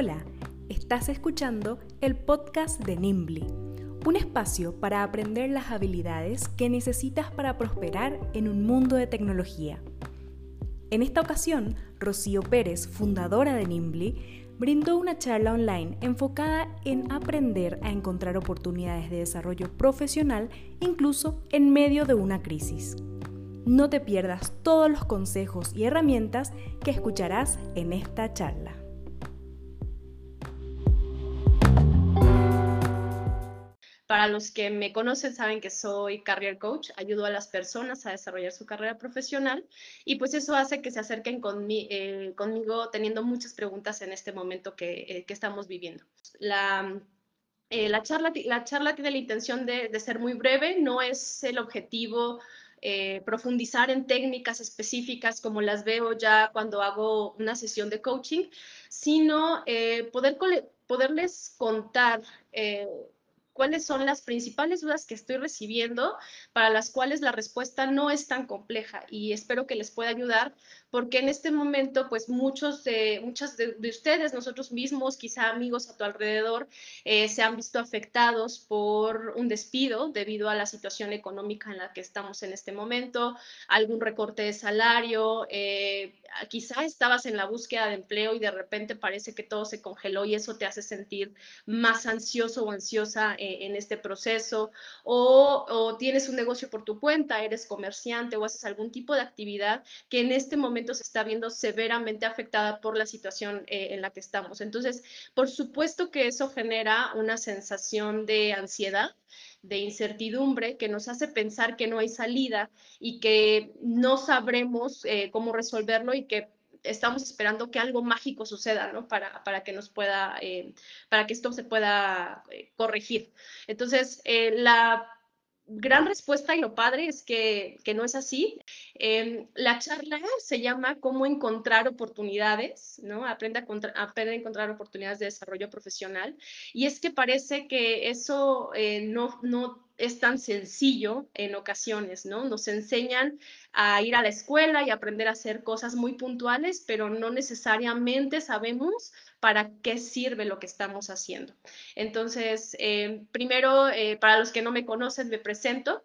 Hola, estás escuchando el podcast de Nimbly, un espacio para aprender las habilidades que necesitas para prosperar en un mundo de tecnología. En esta ocasión, Rocío Pérez, fundadora de Nimbly, brindó una charla online enfocada en aprender a encontrar oportunidades de desarrollo profesional incluso en medio de una crisis. No te pierdas todos los consejos y herramientas que escucharás en esta charla. Para los que me conocen saben que soy career coach, ayudo a las personas a desarrollar su carrera profesional y pues eso hace que se acerquen eh, conmigo teniendo muchas preguntas en este momento que, eh, estamos viviendo. La, eh, la, charla, la charla tiene la intención de, ser muy breve, no es el objetivo profundizar en técnicas específicas como las veo ya cuando hago una sesión de coaching, sino poder poderles contar cuáles son las principales dudas que estoy recibiendo para las cuales la respuesta no es tan compleja y espero que les pueda ayudar porque en este momento, pues muchos de, muchas de, ustedes, nosotros mismos, quizá amigos a tu alrededor, eh, se han visto afectados por un despido debido a la situación económica en la que estamos en este momento, algún recorte de salario, eh, quizá estabas en la búsqueda de empleo y de repente parece que todo se congeló y eso te hace sentir más ansioso o ansiosa eh, en este proceso, o, o tienes un negocio por tu cuenta, eres comerciante o haces algún tipo de actividad que en este momento se está viendo severamente afectada por la situación eh, en la que estamos. Entonces, por supuesto que eso genera una sensación de ansiedad, de incertidumbre que nos hace pensar que no hay salida y que no sabremos eh, cómo resolverlo y que estamos esperando que algo mágico suceda, ¿no? Para, para que nos pueda, eh, para que esto se pueda corregir. Entonces, la gran respuesta y lo padre es que, no es así. Em, la charla se llama Cómo encontrar oportunidades, ¿no? Aprende a, aprende a encontrar oportunidades de desarrollo profesional. Y es que parece que eso eh, no, no es tan sencillo en ocasiones, ¿no? Nos enseñan a ir a la escuela y aprender a hacer cosas muy puntuales, pero no necesariamente sabemos para qué sirve lo que estamos haciendo. Entonces, eh, primero, eh, para los que no me conocen, me presento.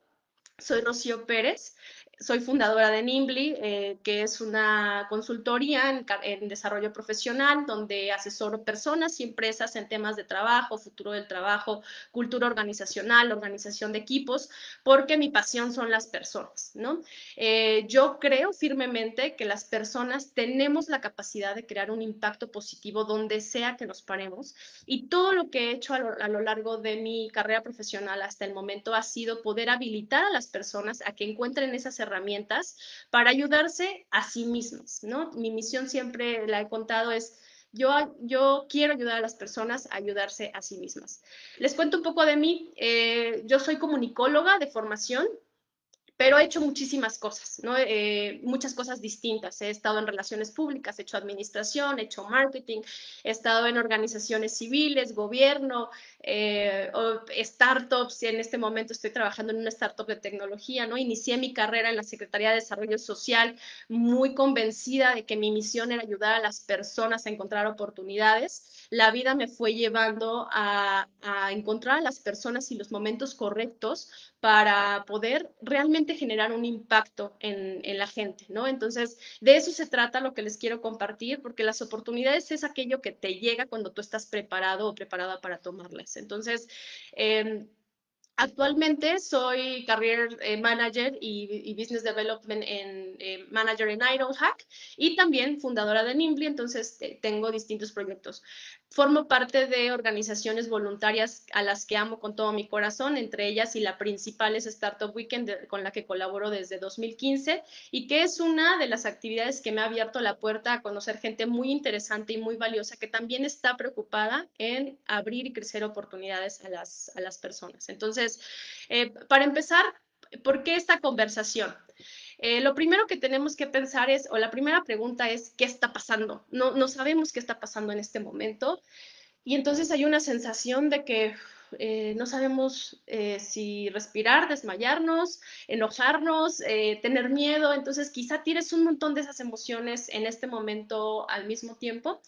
Soy Rocío Pérez soy fundadora de Nimbly, eh, que es una consultoría en, desarrollo profesional donde asesoro personas y empresas en temas de trabajo, futuro del trabajo, cultura organizacional, organización de equipos, porque mi pasión son las personas, ¿no? Eh, yo creo firmemente que las personas tenemos la capacidad de crear un impacto positivo donde sea que nos paremos y todo lo que he hecho a lo, a lo largo de mi carrera profesional hasta el momento ha sido poder habilitar a las personas a que encuentren esas herramientas para ayudarse a sí mismas, ¿no? Mi misión siempre la he contado es yo, yo, quiero ayudar a las personas a ayudarse a sí mismas. Les cuento un poco de mí. Eh, yo soy comunicóloga de formación pero he hecho muchísimas cosas, ¿no? Eh, muchas cosas distintas. He estado en relaciones públicas, he hecho administración, he hecho marketing, he estado en organizaciones civiles, gobierno, eh, startups, en este momento estoy trabajando en una startup de tecnología, ¿no? Inicié mi carrera en la Secretaría de Desarrollo Social muy convencida de que mi misión era ayudar a las personas a encontrar oportunidades la vida me fue llevando a, encontrar a las personas y los momentos correctos para poder realmente generar un impacto en, la gente, ¿no? Entonces, de eso se trata lo que les quiero compartir, porque las oportunidades es aquello que te llega cuando tú estás preparado o preparada para tomarlas. Entonces, em, Actualmente soy Career eh, Manager y, Business Development en, eh, Manager en Ironhack y también fundadora de Nimbly, entonces eh, tengo distintos proyectos. Formo parte de organizaciones voluntarias a las que amo con todo mi corazón, entre ellas y la principal es Startup Weekend, con la que colaboro desde 2015 y que es una de las actividades que me ha abierto la puerta a conocer gente muy interesante y muy valiosa que también está preocupada en abrir y crecer oportunidades a las, a las personas. Entonces, eh, para empezar, ¿por qué esta conversación? Eh, lo primero que tenemos que pensar es, o la primera pregunta es, ¿qué está pasando? No, no sabemos qué está pasando en este momento. Y entonces hay una sensación de que eh, no sabemos eh, si respirar, desmayarnos, enojarnos, tener miedo. Entonces quizá tienes un montón de esas emociones en este momento al mismo tiempo.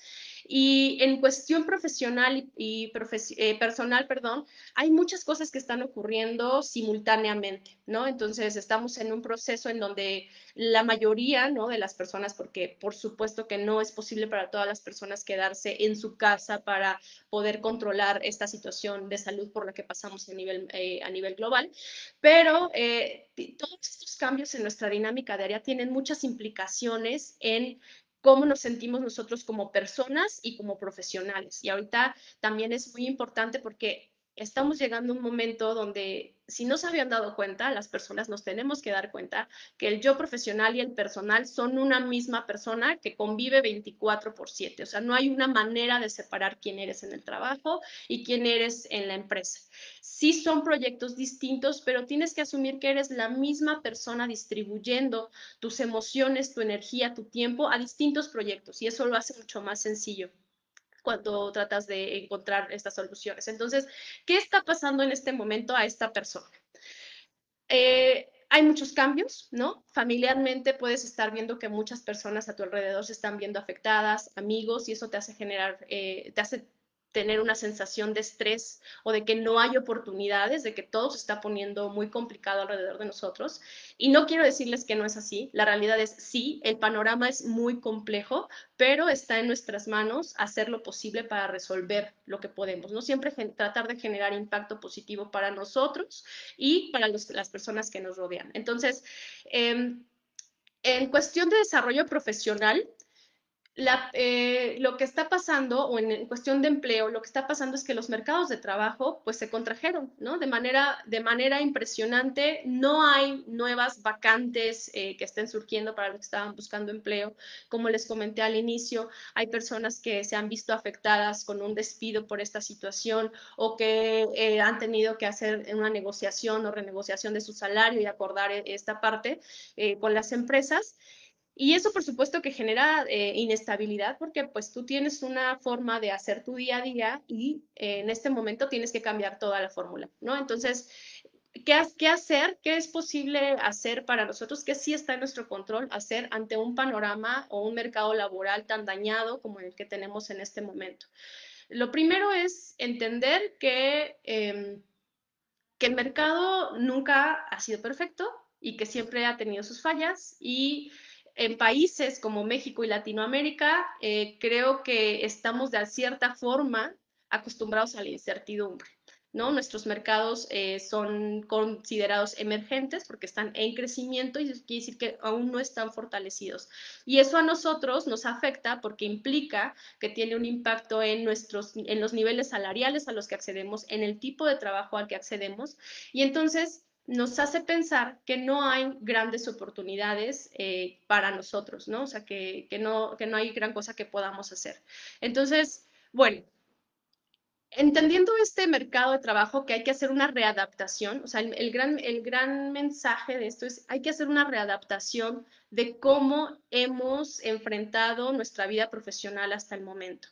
Y en cuestión profesional y, eh, personal, perdón, hay muchas cosas que están ocurriendo simultáneamente, ¿no? Entonces, estamos en un proceso en donde la mayoría, ¿no? De las personas, porque por supuesto que no es posible para todas las personas quedarse en su casa para poder controlar esta situación de salud por la que pasamos a nivel, eh, a nivel global, pero eh, todos estos cambios en nuestra dinámica diaria tienen muchas implicaciones en cómo nos sentimos nosotros como personas y como profesionales. Y ahorita también es muy importante porque estamos llegando a un momento donde si no se habían dado cuenta, las personas nos tenemos que dar cuenta que el yo profesional y el personal son una misma persona que convive 24 por 7. O sea, no hay una manera de separar quién eres en el trabajo y quién eres en la empresa. Sí son proyectos distintos, pero tienes que asumir que eres la misma persona distribuyendo tus emociones, tu energía, tu tiempo a distintos proyectos y eso lo hace mucho más sencillo cuando tratas de encontrar estas soluciones. Entonces, ¿qué está pasando en este momento a esta persona? Eh, hay muchos cambios, ¿no? Familiarmente puedes estar viendo que muchas personas a tu alrededor se están viendo afectadas, amigos, y eso te hace generar, eh, te hace tener una sensación de estrés o de que no hay oportunidades, de que todo se está poniendo muy complicado alrededor de nosotros. Y no quiero decirles que no es así, la realidad es sí, el panorama es muy complejo, pero está en nuestras manos hacer lo posible para resolver lo que podemos, ¿no? Siempre tratar de generar impacto positivo para nosotros y para las personas que nos rodean. Entonces, em, en cuestión de desarrollo profesional, eh, lo que está pasando, o en, cuestión de empleo, lo que está pasando es que los mercados de trabajo pues se contrajeron, ¿no? De manera, de manera impresionante, no hay nuevas vacantes eh, que estén surgiendo para los que estaban buscando empleo. Como les comenté al inicio, hay personas que se han visto afectadas con un despido por esta situación o que eh, han tenido que hacer una negociación o renegociación de su salario y acordar esta parte con las empresas. Y eso, por supuesto, que genera eh, inestabilidad porque pues tú tienes una forma de hacer tu día a día y eh, en este momento tienes que cambiar toda la fórmula, ¿no? Entonces, ¿qué, ¿qué, hacer? ¿Qué es posible hacer para nosotros? ¿Qué sí está en nuestro control hacer ante un panorama o un mercado laboral tan dañado como el que tenemos en este momento? Lo primero es entender que, em, que el mercado nunca ha sido perfecto y que siempre ha tenido sus fallas y en países como México y Latinoamérica, eh, creo que estamos de cierta forma acostumbrados a la incertidumbre. ¿no? Nuestros mercados eh, son considerados emergentes porque están en crecimiento y quiere decir que aún no están fortalecidos. Y eso a nosotros nos afecta porque implica que tiene un impacto en, nuestros, en los niveles salariales a los que accedemos, en el tipo de trabajo al que accedemos. Y entonces nos hace pensar que no hay grandes oportunidades eh, para nosotros, ¿no? O sea, que, no, que no hay gran cosa que podamos hacer. Entonces, bueno, entendiendo este mercado de trabajo que hay que hacer una readaptación, o sea, el, gran, el gran mensaje de esto es hay que hacer una readaptación de cómo hemos enfrentado nuestra vida profesional hasta el momento.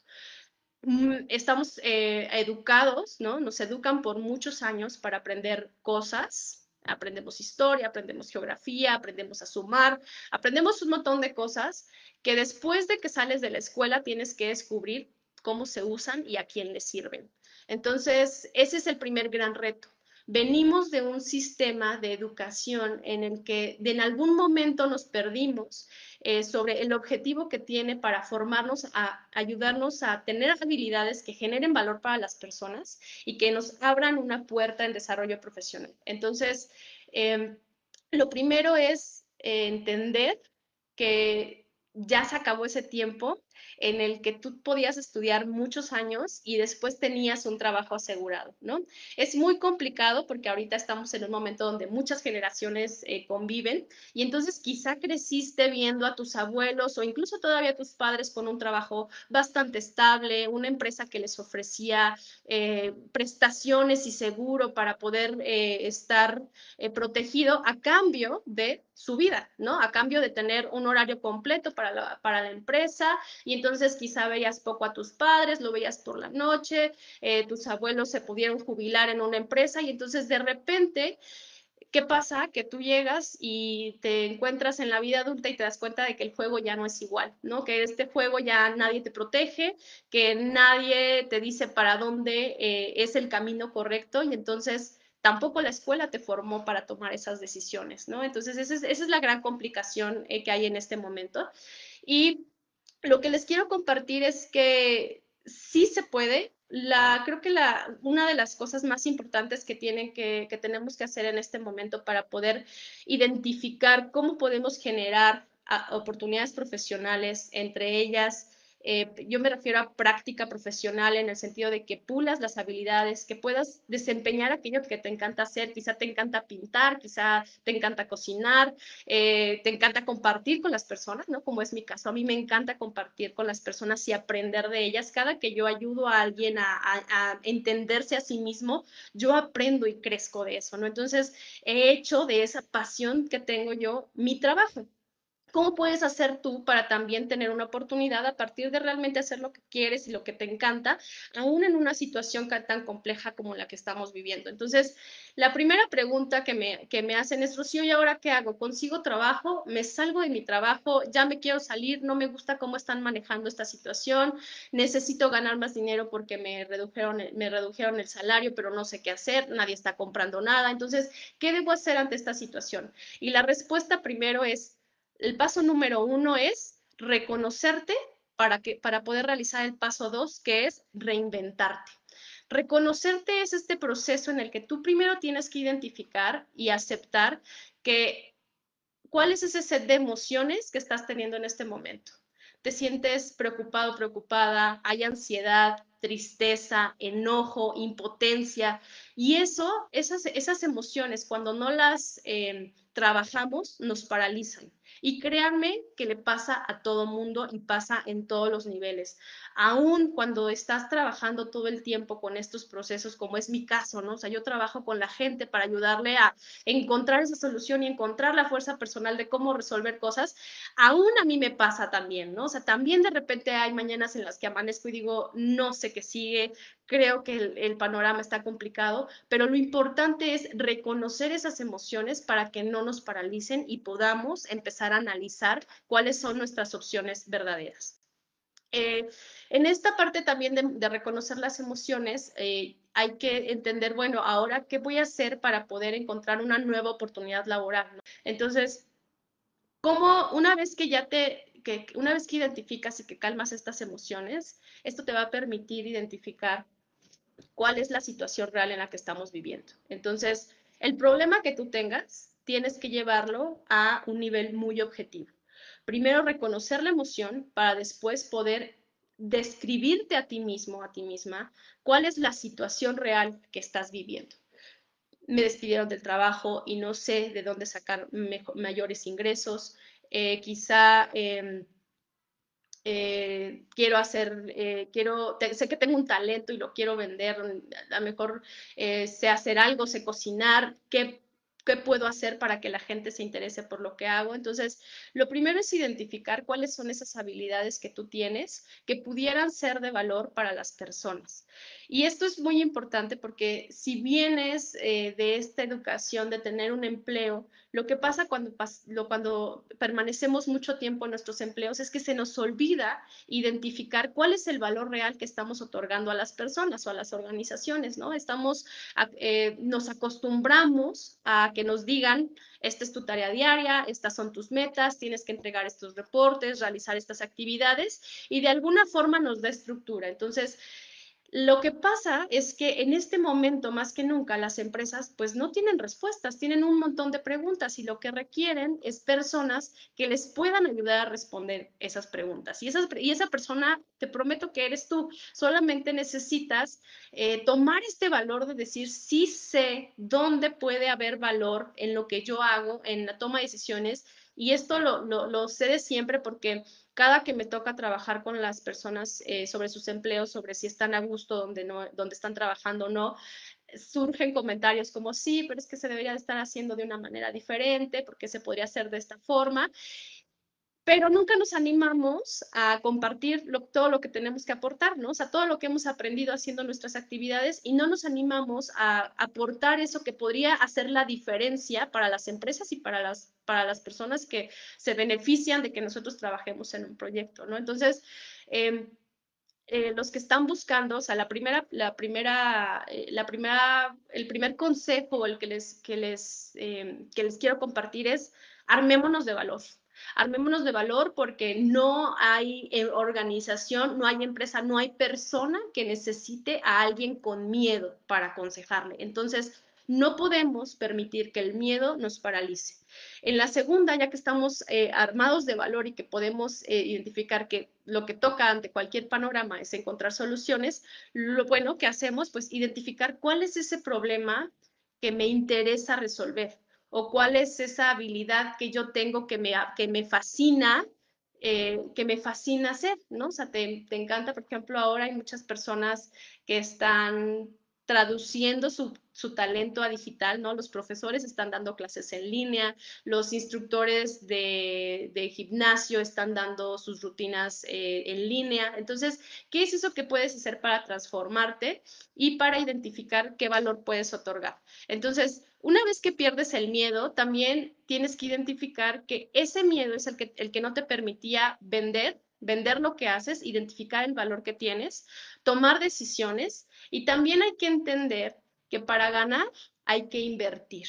Mm, estamos eh, educados, ¿no? Nos educan por muchos años para aprender cosas, Aprendemos historia, aprendemos geografía, aprendemos a sumar, aprendemos un montón de cosas que después de que sales de la escuela tienes que descubrir cómo se usan y a quién les sirven. Entonces, ese es el primer gran reto. Venimos de un sistema de educación en el que de en algún momento nos perdimos eh, sobre el objetivo que tiene para formarnos, a ayudarnos a tener habilidades que generen valor para las personas y que nos abran una puerta en desarrollo profesional. Entonces, em, lo primero es eh, entender que ya se acabó ese tiempo en el que tú podías estudiar muchos años y después tenías un trabajo asegurado, ¿no? Es muy complicado porque ahorita estamos en un momento donde muchas generaciones eh, conviven y entonces quizá creciste viendo a tus abuelos o incluso todavía a tus padres con un trabajo bastante estable, una empresa que les ofrecía eh, prestaciones y seguro para poder eh, estar protegido a cambio de su vida, ¿no? A cambio de tener un horario completo para la, para la empresa y entonces quizá veías poco a tus padres, lo veías por la noche, eh, tus abuelos se pudieron jubilar en una empresa y entonces de repente ¿Qué pasa? Que tú llegas y te encuentras en la vida adulta y te das cuenta de que el juego ya no es igual, ¿no? Que este juego ya nadie te protege, que nadie te dice para dónde eh, es el camino correcto y entonces tampoco la escuela te formó para tomar esas decisiones, ¿no? Entonces esa es, la gran complicación eh, que hay en este momento. Y lo que les quiero compartir es que sí se puede, la, creo que la, una de las cosas más importantes que, tienen que tenemos que hacer en este momento para poder identificar cómo podemos generar ah, oportunidades profesionales, entre ellas eh, yo me refiero a práctica profesional en el sentido de que pulas las habilidades, que puedas desempeñar aquello que te encanta hacer. Quizá te encanta pintar, quizá te encanta cocinar, eh, te encanta compartir con las personas, ¿no? Como es mi caso. A mí me encanta compartir con las personas y aprender de ellas. Cada que yo ayudo a alguien a, a entenderse a sí mismo, yo aprendo y crezco de eso, ¿no? Entonces, he hecho de esa pasión que tengo yo mi trabajo. ¿Cómo puedes hacer tú para también tener una oportunidad a partir de realmente hacer lo que quieres y lo que te encanta, aún en una situación tan compleja como la que estamos viviendo? Entonces, la primera pregunta que me, que me hacen es, Rocío, ¿y ahora qué hago? ¿Consigo trabajo? ¿Me salgo de mi trabajo? ¿Ya me quiero salir? ¿No me gusta cómo están manejando esta situación? ¿Necesito ganar más dinero porque me redujeron, me redujeron el salario, pero no sé qué hacer? Nadie está comprando nada. Entonces, ¿qué debo hacer ante esta situación? Y la respuesta primero es el paso número uno es reconocerte para, que, para poder realizar el paso dos, que es reinventarte. Reconocerte es este proceso en el que tú primero tienes que identificar y aceptar que cuál es ese set de emociones que estás teniendo en este momento. Te sientes preocupado, preocupada, hay ansiedad, tristeza, enojo, impotencia. Y eso, esas, esas emociones, cuando no las eh, trabajamos, nos paralizan. Y créanme que le pasa a todo mundo y pasa en todos los niveles. Aún cuando estás trabajando todo el tiempo con estos procesos, como es mi caso, ¿no? O sea, yo trabajo con la gente para ayudarle a encontrar esa solución y encontrar la fuerza personal de cómo resolver cosas. Aún a mí me pasa también, ¿no? O sea, también de repente hay mañanas en las que amanezco y digo, no sé qué sigue, creo que el, panorama está complicado, pero lo importante es reconocer esas emociones para que no nos paralicen y podamos empezar a analizar cuáles son nuestras opciones verdaderas. Eh, en esta parte también de, reconocer las emociones, eh, hay que entender, bueno, ahora, ¿qué voy a hacer para poder encontrar una nueva oportunidad laboral? Entonces, ¿cómo una vez que ya te, que una vez que identificas y que calmas estas emociones, esto te va a permitir identificar cuál es la situación real en la que estamos viviendo. Entonces, el problema que tú tengas, tienes que llevarlo a un nivel muy objetivo. Primero, reconocer la emoción para después poder describirte a ti mismo, a ti misma, cuál es la situación real que estás viviendo. Me despidieron del trabajo y no sé de dónde sacar mayores ingresos. Eh, quizá em, eh, quiero hacer, eh, quiero, sé que tengo un talento y lo quiero vender, a lo mejor eh, sé hacer algo, sé cocinar, ¿qué ¿Qué puedo hacer para que la gente se interese por lo que hago? Entonces, lo primero es identificar cuáles son esas habilidades que tú tienes que pudieran ser de valor para las personas. Y esto es muy importante porque si vienes eh, de esta educación de tener un empleo, lo que pasa cuando, cuando permanecemos mucho tiempo en nuestros empleos es que se nos olvida identificar cuál es el valor real que estamos otorgando a las personas o a las organizaciones, ¿no? Estamos, eh, nos acostumbramos a que nos digan, esta es tu tarea diaria, estas son tus metas, tienes que entregar estos reportes, realizar estas actividades y de alguna forma nos da estructura. Entonces, lo que pasa es que en este momento, más que nunca, las empresas pues no tienen respuestas, tienen un montón de preguntas y lo que requieren es personas que les puedan ayudar a responder esas preguntas. Y, y esa persona, te prometo que eres tú, solamente necesitas eh, tomar este valor de decir, sí sé dónde puede haber valor en lo que yo hago, en la toma de decisiones. Y esto lo, lo, lo sé de siempre porque cada que me toca trabajar con las personas eh, sobre sus empleos, sobre si están a gusto donde, no, donde están trabajando o no, surgen comentarios como sí, pero es que se debería estar haciendo de una manera diferente, porque se podría hacer de esta forma. Pero nunca nos animamos a compartir todo lo que tenemos que aportar, ¿no? O sea, todo lo que hemos aprendido haciendo nuestras actividades y no nos animamos a aportar eso que podría hacer la diferencia para las empresas y para las, para las personas que se benefician de que nosotros trabajemos en un proyecto, ¿no? Entonces, em, eh, los que están buscando, o sea, la primera, la primera, eh, la primera, el primer consejo el que les, que les, em, que les quiero compartir es armémonos de valor. Armémonos de valor porque no hay eh, organización, no hay empresa, no hay persona que necesite a alguien con miedo para aconsejarle. Entonces, no podemos permitir que el miedo nos paralice. En la segunda, ya que estamos eh, armados de valor y que podemos eh, identificar que lo que toca ante cualquier panorama es encontrar soluciones, lo bueno que hacemos, pues identificar cuál es ese problema que me interesa resolver o cuál es esa habilidad que yo tengo que me, que me fascina, eh, que me fascina hacer, ¿no? O sea, te, te encanta, por ejemplo, ahora hay muchas personas que están traduciendo su, talento a digital, ¿no? Los profesores están dando clases en línea, los instructores de, gimnasio están dando sus rutinas eh, en línea. Entonces, ¿qué es eso que puedes hacer para transformarte y para identificar qué valor puedes otorgar? Entonces, una vez que pierdes el miedo, también tienes que identificar que ese miedo es el que, el que no te permitía vender vender lo que haces, identificar el valor que tienes, tomar decisiones y también hay que entender que para ganar hay que invertir.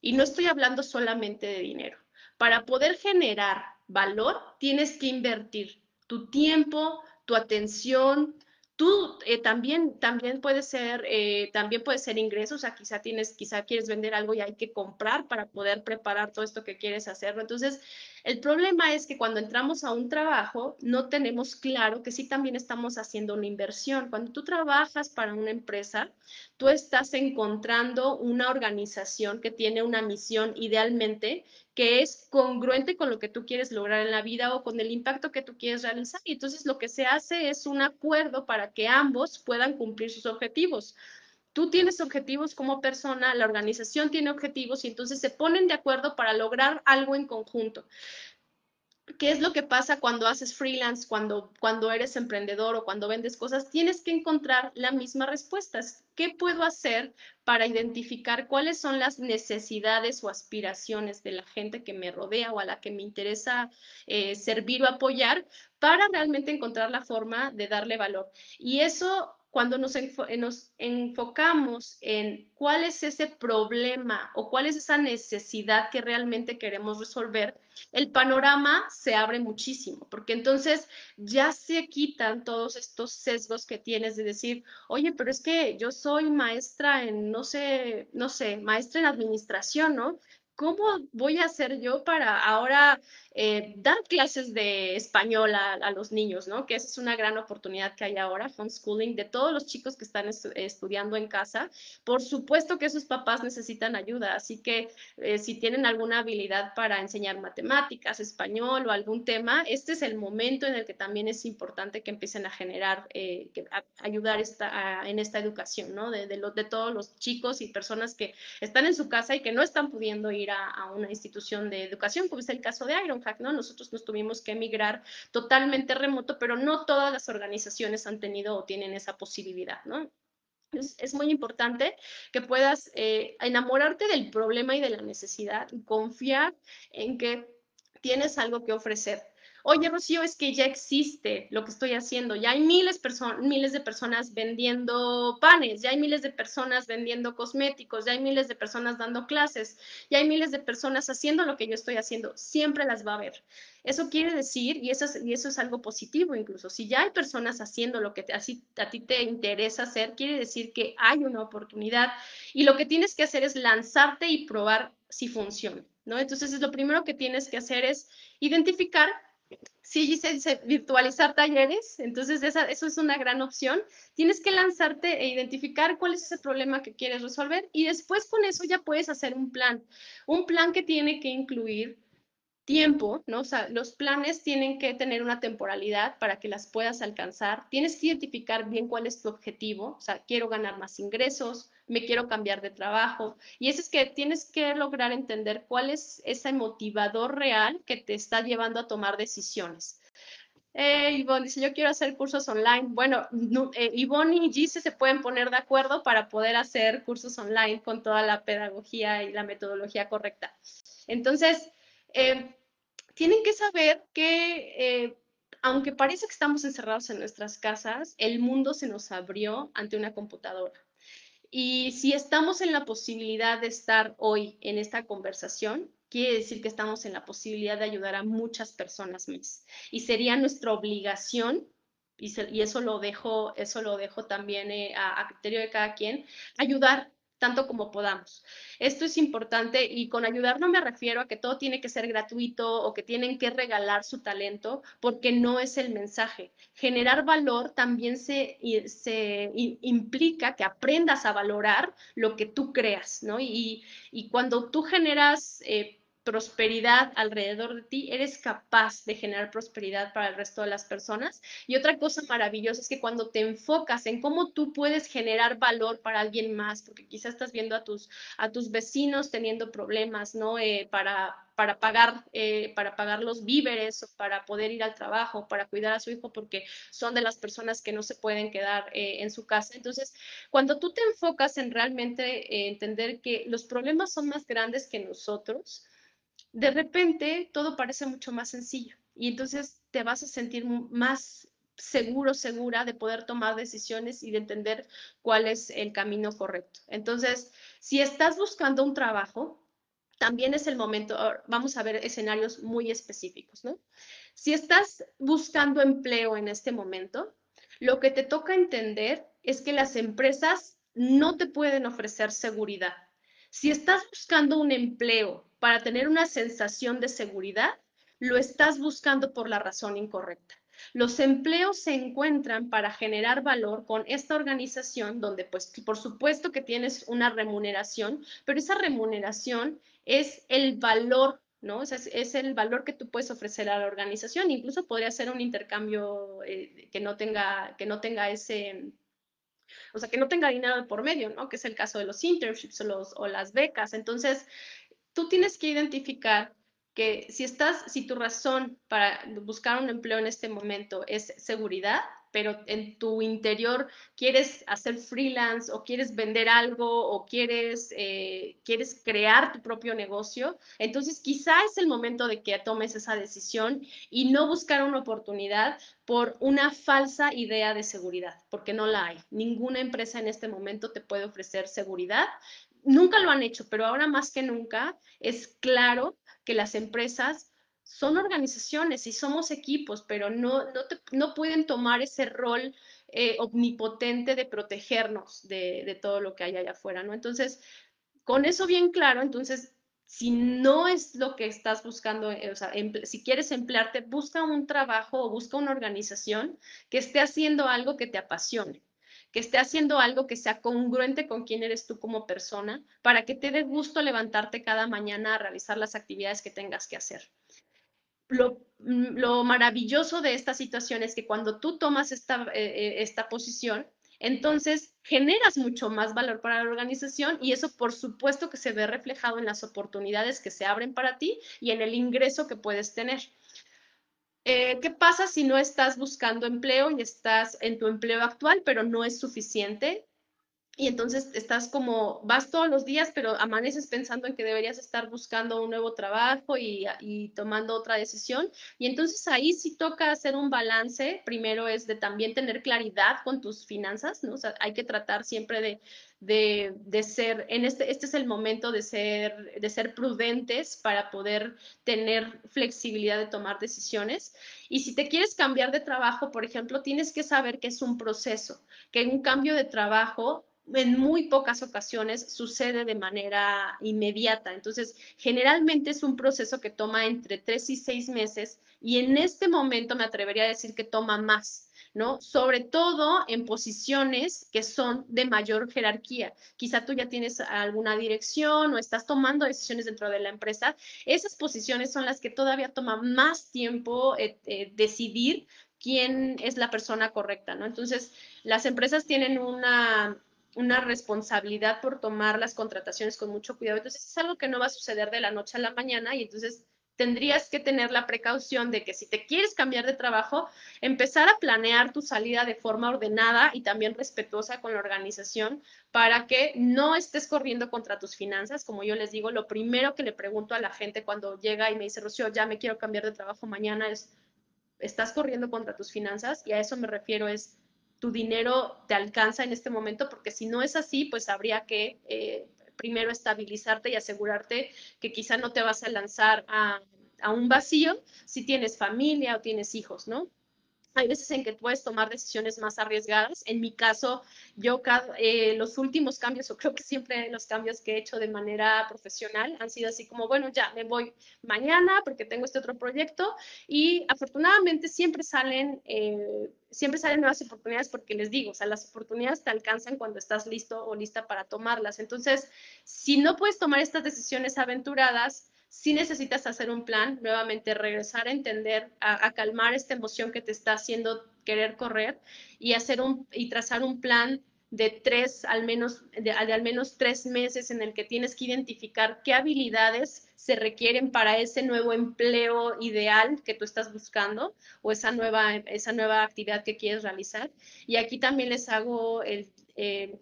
Y no estoy hablando solamente de dinero. Para poder generar valor, tienes que invertir tu tiempo, tu atención, Tú eh, también, también puede ser, eh, ser ingresos, o sea, quizá tienes, quizá quieres vender algo y hay que comprar para poder preparar todo esto que quieres hacer. Entonces, el problema es que cuando entramos a un trabajo, no tenemos claro que sí también estamos haciendo una inversión. Cuando tú trabajas para una empresa, tú estás encontrando una organización que tiene una misión idealmente que es congruente con lo que tú quieres lograr en la vida o con el impacto que tú quieres realizar. Y entonces lo que se hace es un acuerdo para que ambos puedan cumplir sus objetivos. Tú tienes objetivos como persona, la organización tiene objetivos y entonces se ponen de acuerdo para lograr algo en conjunto. ¿Qué es lo que pasa cuando haces freelance, cuando, cuando eres emprendedor o cuando vendes cosas? Tienes que encontrar la misma respuesta. ¿Qué puedo hacer para identificar cuáles son las necesidades o aspiraciones de la gente que me rodea o a la que me interesa eh, servir o apoyar para realmente encontrar la forma de darle valor? Y eso cuando nos, nos, enfocamos en cuál es ese problema o cuál es esa necesidad que realmente queremos resolver, el panorama se abre muchísimo, porque entonces ya se quitan todos estos sesgos que tienes de decir, oye, pero es que yo soy maestra en, no sé, no sé, maestra en administración, ¿no? ¿Cómo voy a hacer yo para ahora eh, dar clases de español a, los niños, ¿no? Que esa es una gran oportunidad que hay ahora, homeschooling, de todos los chicos que están estudiando en casa. Por supuesto que sus papás necesitan ayuda, así que eh, si tienen alguna habilidad para enseñar matemáticas, español o algún tema, este es el momento en el que también es importante que empiecen a generar, eh, a ayudar esta, en esta educación, ¿no? De, de, todos los chicos y personas que están en su casa y que no están pudiendo ir a, a una institución de educación, como es el caso de Iron ¿no? Nosotros nos tuvimos que emigrar totalmente remoto, pero no todas las organizaciones han tenido o tienen esa posibilidad, ¿no? Es, muy importante que puedas eh, enamorarte del problema y de la necesidad confiar en que tienes algo que ofrecer oye, Rocío, es que ya existe lo que estoy haciendo, ya hay miles, miles de personas vendiendo panes, ya hay miles de personas vendiendo cosméticos, ya hay miles de personas dando clases, ya hay miles de personas haciendo lo que yo estoy haciendo, siempre las va a haber. Eso quiere decir, y eso es, algo positivo incluso, si ya hay personas haciendo lo que así, a ti te interesa hacer, quiere decir que hay una oportunidad y lo que tienes que hacer es lanzarte y probar si funciona, ¿no? Entonces, lo primero que tienes que hacer es identificar Sí, se dice virtualizar talleres, entonces esa, eso es una gran opción. Tienes que lanzarte e identificar cuál es ese problema que quieres resolver y después con eso ya puedes hacer un plan. Un plan que tiene que incluir tiempo, ¿no? O sea, los planes tienen que tener una temporalidad para que las puedas alcanzar. Tienes que identificar bien cuál es tu objetivo, o sea, quiero ganar más ingresos, me quiero cambiar de trabajo. Y eso es que tienes que lograr entender cuál es ese motivador real que te está llevando a tomar decisiones. Eh, Ivonne dice, yo quiero hacer cursos online. Bueno, eh, Ivonne y Gise se pueden poner de acuerdo para poder hacer cursos online con toda la pedagogía y la metodología correcta. Entonces, eh, tienen que saber que eh, aunque parece que estamos encerrados en nuestras casas, el mundo se nos abrió ante una computadora. Y si estamos en la posibilidad de estar hoy en esta conversación, quiere decir que estamos en la posibilidad de ayudar a muchas personas más. Y sería nuestra obligación, y, eso, lo dejo, eso lo dejo también eh, a, criterio de cada quien, ayudar tanto como podamos. Esto es importante y con ayudar no me refiero a que todo tiene que ser gratuito o que tienen que regalar su talento, porque no es el mensaje. Generar valor también se, se implica que aprendas a valorar lo que tú creas, ¿no? Y, y cuando tú generas... Eh, prosperidad alrededor de ti, eres capaz de generar prosperidad para el resto de las personas. Y otra cosa maravillosa es que cuando te enfocas en cómo tú puedes generar valor para alguien más, porque quizás estás viendo a tus, a tus vecinos teniendo problemas, ¿no? Eh, para, para pagar, eh, para pagar los víveres, o para poder ir al trabajo, para cuidar a su hijo, porque son de las personas que no se pueden quedar eh, en su casa. Entonces, cuando tú te enfocas en realmente entender que los problemas son más grandes que nosotros, de repente todo parece mucho más sencillo y entonces te vas a sentir más seguro, segura de poder tomar decisiones y de entender cuál es el camino correcto. Entonces, si estás buscando un trabajo, también es el momento, vamos a ver escenarios muy específicos, ¿no? Si estás buscando empleo en este momento, lo que te toca entender es que las empresas no te pueden ofrecer seguridad. Si estás buscando un empleo para tener una sensación de seguridad, lo estás buscando por la razón incorrecta. Los empleos se encuentran para generar valor con esta organización donde, pues, por supuesto que tienes una remuneración, pero esa remuneración es el valor, ¿no? es, el valor que tú puedes ofrecer a la organización. Incluso podría ser un intercambio eh, que, no tenga, que no tenga ese, o sea, que no tenga dinero por medio, ¿no? Que es el caso de los internships o, o las becas. Entonces, tú tienes que identificar que si estás, si tu razón para buscar un empleo en este momento es seguridad, pero en tu interior quieres hacer freelance o quieres vender algo o quieres, eh, quieres crear tu propio negocio, entonces quizá es el momento de que tomes esa decisión y no buscar una oportunidad por una falsa idea de seguridad, porque no la hay. Ninguna empresa en este momento te puede ofrecer seguridad nunca lo han hecho, pero ahora más que nunca es claro que las empresas son organizaciones y somos equipos, pero no, no, pueden tomar ese rol eh, omnipotente de protegernos de, todo lo que hay allá afuera, ¿no? Entonces, con eso bien claro, entonces, si no es lo que estás buscando, eh, o sea, si quieres emplearte, busca un trabajo o busca una organización que esté haciendo algo que te apasione que esté haciendo algo que sea congruente con quién eres tú como persona, para que te dé gusto levantarte cada mañana a realizar las actividades que tengas que hacer. Lo, mm, maravilloso de esta situación es que cuando tú tomas esta, eh, eh, esta posición, entonces generas mucho más valor para la organización y eso por supuesto que se ve reflejado en las oportunidades que se abren para ti y en el ingreso que puedes tener. Eh, ¿Qué pasa si no estás buscando empleo y estás en tu empleo actual, pero no es suficiente? Y entonces estás como, vas todos los días, pero amaneces pensando en que deberías estar buscando un nuevo trabajo y, y, tomando otra decisión. Y entonces ahí sí toca hacer un balance. Primero es de también tener claridad con tus finanzas, ¿no? O sea, hay que tratar siempre de, de, de, ser, en este, este es el momento de ser, de ser prudentes para poder tener flexibilidad de tomar decisiones. Y si te quieres cambiar de trabajo, por ejemplo, tienes que saber que es un proceso, que un cambio de trabajo en muy pocas ocasiones sucede de manera inmediata. Entonces, generalmente es un proceso que toma entre tres y seis meses y en este momento me atrevería a decir que toma más. ¿no? Sobre todo en posiciones que son de mayor jerarquía. Quizá tú ya tienes alguna dirección o estás tomando decisiones dentro de la empresa. Esas posiciones son las que todavía toma más tiempo eh, eh, decidir quién es la persona correcta, ¿no? Entonces, las empresas tienen una una responsabilidad por tomar las contrataciones con mucho cuidado. Entonces es algo que no va a suceder de la noche a la mañana y entonces tendrías que tener la precaución de que si te quieres cambiar de trabajo, empezar a planear tu salida de forma ordenada y también respetuosa con la organización para que no estés corriendo contra tus finanzas. Como yo les digo, lo primero que le pregunto a la gente cuando llega y me dice, Rocío, ya me quiero cambiar de trabajo mañana es, ¿estás corriendo contra tus finanzas? Y a eso me refiero es, tu dinero te alcanza en este momento, porque si no es así, pues habría que eh, primero estabilizarte y asegurarte que quizá no te vas a lanzar a, a un vacío si tienes familia o tienes hijos, ¿no? Hay veces en que puedes tomar decisiones más arriesgadas. En mi caso, yo eh, los últimos cambios, o creo que siempre los cambios que he hecho de manera profesional han sido así como, bueno, ya me voy mañana porque tengo este otro proyecto y afortunadamente siempre salen, eh, siempre salen nuevas oportunidades porque les digo, o sea, las oportunidades te alcanzan cuando estás listo o lista para tomarlas. Entonces, si no puedes tomar estas decisiones aventuradas, si necesitas hacer un plan, nuevamente regresar a entender, a, calmar esta emoción que te está haciendo querer correr y hacer un y trazar un plan de tres, al menos, de, al menos tres meses en el que tienes que identificar qué habilidades se requieren para ese nuevo empleo ideal que tú estás buscando o esa nueva, esa nueva actividad que quieres realizar. Y aquí también les hago eh,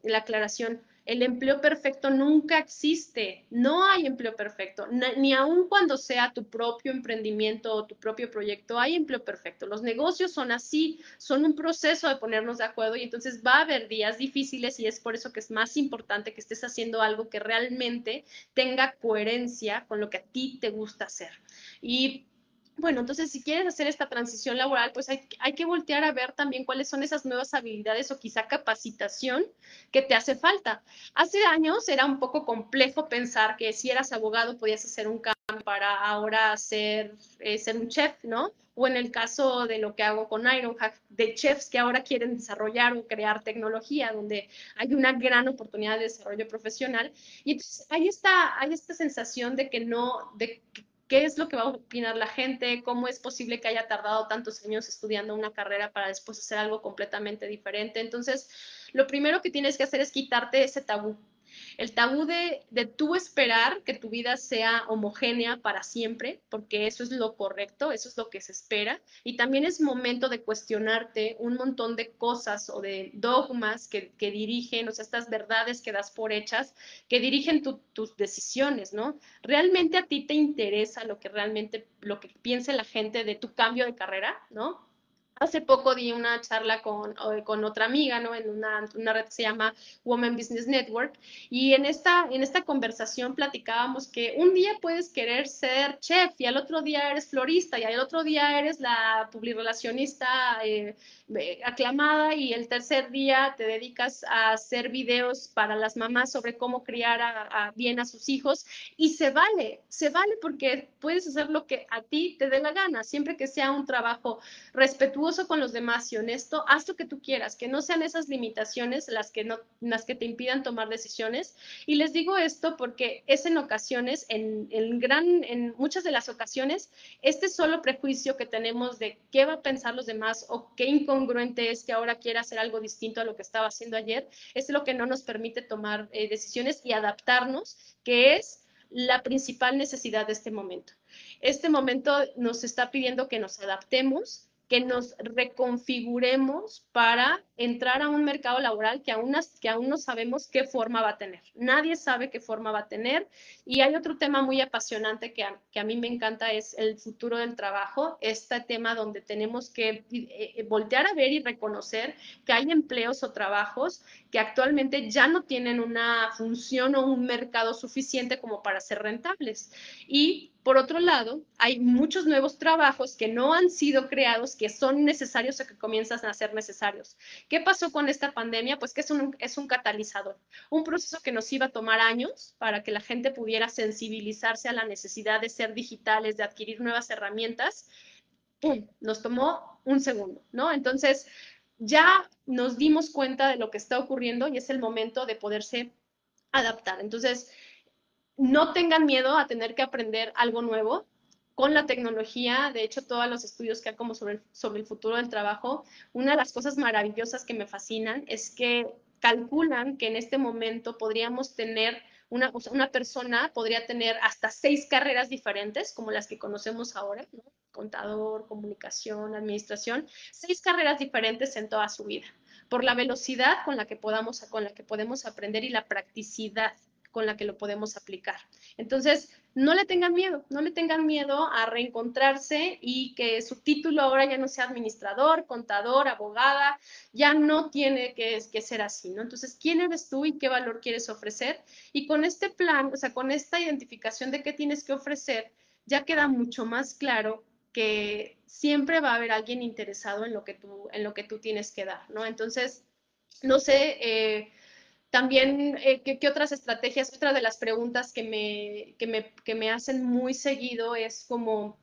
la aclaración el empleo perfecto nunca existe, no hay empleo perfecto, ni aun cuando sea tu propio emprendimiento o tu propio proyecto, hay empleo perfecto. Los negocios son así, son un proceso de ponernos de acuerdo y entonces va a haber días difíciles y es por eso que es más importante que estés haciendo algo que realmente tenga coherencia con lo que a ti te gusta hacer. Y bueno, entonces si quieres hacer esta transición laboral, pues hay, que voltear a ver también cuáles son esas nuevas habilidades o quizá capacitación que te hace falta. Hace años era un poco complejo pensar que si eras abogado podías hacer un cambio para ahora ser, eh, ser un chef, ¿no? O en el caso de lo que hago con Ironhack, de chefs que ahora quieren desarrollar o crear tecnología, donde hay una gran oportunidad de desarrollo profesional. Y entonces hay esta, hay esta sensación de que no, de qué es lo que va a opinar la gente, cómo es posible que haya tardado tantos años estudiando una carrera para después hacer algo completamente diferente. Entonces, lo primero que tienes que hacer es quitarte ese tabú, el tabú de, de tú esperar que tu vida sea homogénea para siempre, porque eso es lo correcto, eso es lo que se espera. Y también es momento de cuestionarte un montón de cosas o de dogmas que, que dirigen, o sea, estas verdades que das por hechas, que dirigen tus decisiones, ¿no? ¿Realmente a ti te interesa lo que realmente, lo que piense la gente de tu cambio de carrera, ¿no? Hace poco di una charla con, con otra amiga, ¿no? En una, una, red que se llama Women Business Network. Y en esta, en esta conversación platicábamos que un día puedes querer ser chef y al otro día eres florista y al otro día eres la publirelacionista eh, eh, aclamada y el tercer día te dedicas a hacer videos para las mamás sobre cómo criar a, bien a sus hijos. Y se vale, se vale porque puedes hacer lo que a ti te dé la gana, siempre que sea un trabajo respetuoso con los demás y honesto, haz lo que tú quieras, que no sean esas limitaciones las que, no, las que te impidan tomar decisiones. Y les digo esto porque es en ocasiones, en, en, gran, en muchas de las ocasiones, este solo prejuicio que tenemos de qué va a pensar los demás o qué incongruente es que ahora quiera hacer algo distinto a lo que estaba haciendo ayer, es lo que no nos permite tomar eh, decisiones y adaptarnos, que es la principal necesidad de este momento. Este momento nos está pidiendo que nos adaptemos, que nos reconfiguremos para entrar a un mercado laboral que aún, que aún no sabemos qué forma va a tener. Nadie sabe qué forma va a tener. Y hay otro tema muy apasionante que a, que a mí me encanta, es el futuro del trabajo, este tema donde tenemos que eh, eh, voltear a ver y reconocer que hay empleos o trabajos que actualmente ya no tienen una función o un mercado suficiente como para ser rentables. Y por otro lado, hay muchos nuevos trabajos que no han sido creados, que son necesarios o que comienzan a ser necesarios. ¿Qué pasó con esta pandemia? Pues que es un, es un catalizador, un proceso que nos iba a tomar años para que la gente pudiera sensibilizarse a la necesidad de ser digitales, de adquirir nuevas herramientas. Nos tomó un segundo, ¿no? Entonces, ya nos dimos cuenta de lo que está ocurriendo y es el momento de poderse adaptar. Entonces, no tengan miedo a tener que aprender algo nuevo con la tecnología. De hecho, todos los estudios que hay como sobre, el futuro del trabajo, una de las cosas maravillosas que me fascinan es que calculan que en este momento podríamos tener una, una persona podría tener hasta seis carreras diferentes, como las que conocemos ahora, contador, comunicación, administración, seis carreras diferentes en toda su vida, por la velocidad con la que, podamos, con la que podemos aprender y la practicidad con la que lo podemos aplicar. Entonces, no le tengan miedo, no le tengan miedo a reencontrarse y que su título ahora ya no sea administrador, contador, abogada, ya no tiene que, ser así, ¿no? Entonces, ¿quién eres tú y qué valor quieres ofrecer? Y con este plan, o sea, con esta identificación de qué tienes que ofrecer, ya queda mucho más claro que siempre va a haber alguien interesado en lo que tú, en lo que tú tienes que dar, ¿no? Entonces, no sé, eh, también, eh, ¿qué, otras estrategias? Otra de las preguntas que me, que me, que me hacen muy seguido es como,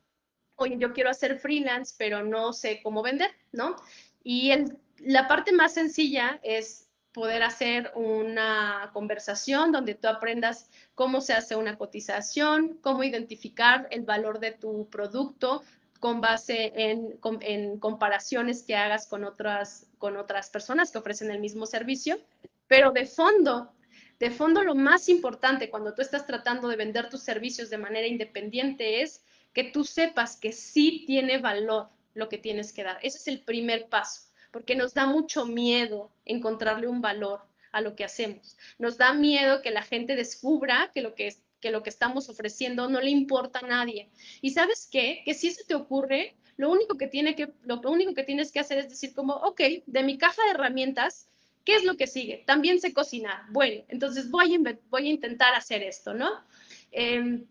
oye, yo quiero hacer freelance, pero no sé cómo vender, ¿no? Y la parte más sencilla es poder hacer una conversación donde tú aprendas cómo se hace una cotización, cómo identificar el valor de tu producto con base en, en comparaciones que hagas con otras, con otras personas que ofrecen el mismo servicio pero de fondo, de fondo lo más importante cuando tú estás tratando de vender tus servicios de manera independiente es que tú sepas que sí tiene valor lo que tienes que dar. Ese es el primer paso, porque nos da mucho miedo encontrarle un valor a lo que hacemos. Nos da miedo que la gente descubra que lo que, que lo que estamos ofreciendo no le importa a nadie. Y sabes qué? Que si eso te ocurre, lo único que, tiene que, lo único que tienes que hacer es decir como, ok, de mi caja de herramientas, ¿Qué es lo que sigue? También sé cocinar. Bueno, entonces voy a, intentar hacer esto, ¿no? Eh,